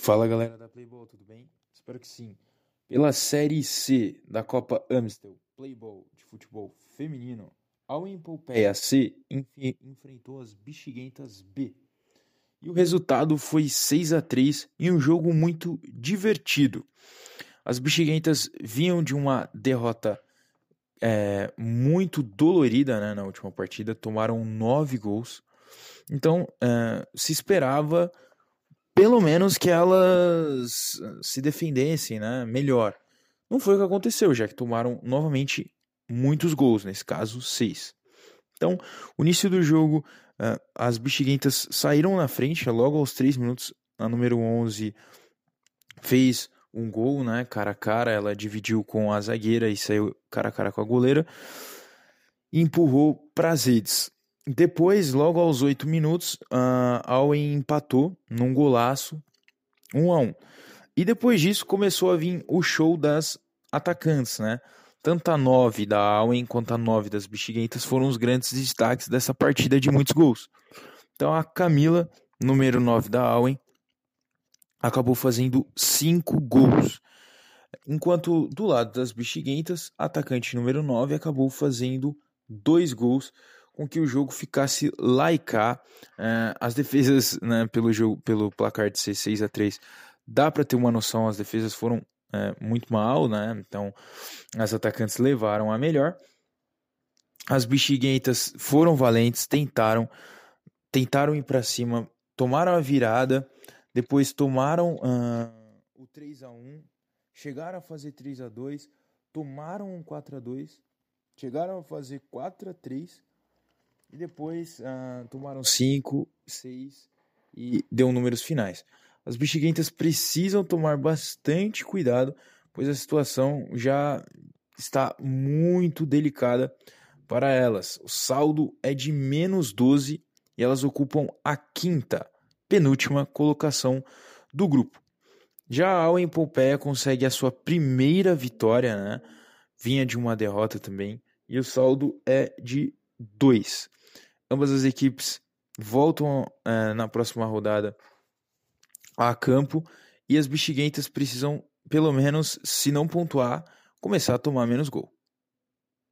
Fala galera da Playball, tudo bem? Espero que sim. Pela Série C da Copa Amstel Playball de futebol feminino, a Wimpolpeia C enfrentou as Bexiguentas B. E o resultado foi 6 a 3 em um jogo muito divertido. As Bexiguentas vinham de uma derrota é, muito dolorida né, na última partida, tomaram nove gols. Então é, se esperava pelo menos que elas se defendessem, né, melhor. Não foi o que aconteceu, já que tomaram novamente muitos gols, nesse caso, seis. Então, o início do jogo, uh, as bexiguentas saíram na frente, logo aos três minutos, a número 11 fez um gol, né, cara a cara, ela dividiu com a zagueira e saiu cara a cara com a goleira, e empurrou para as redes. Depois, logo aos oito minutos, uh, Allen empatou num golaço, um a um. E depois disso começou a vir o show das atacantes, né? Tanto a nove da Allen quanto a nove das Bexiguentas foram os grandes destaques dessa partida de muitos gols. Então a Camila, número 9 da Allen, acabou fazendo cinco gols. Enquanto do lado das Bexiguentas, atacante número 9 acabou fazendo dois gols com que o jogo ficasse lá e. Uh, as defesas, né, pelo, jogo, pelo placar de 6 a 3, dá para ter uma noção, as defesas foram uh, muito mal, né? Então, as atacantes levaram a melhor. As bexiguentas foram valentes, tentaram, tentaram ir para cima, tomaram a virada, depois tomaram uh, o 3 a 1, chegaram a fazer 3 a 2, tomaram um 4 a 2, chegaram a fazer 4 a 3 e depois uh, tomaram 5, 6 e deu números finais. As bexiguentas precisam tomar bastante cuidado, pois a situação já está muito delicada para elas. O saldo é de menos 12 e elas ocupam a quinta, penúltima colocação do grupo. Já a Allen Pompeia consegue a sua primeira vitória, né? Vinha de uma derrota também, e o saldo é de 2 ambas as equipes voltam é, na próxima rodada a campo e as bexiguentas precisam, pelo menos, se não pontuar, começar a tomar menos gol.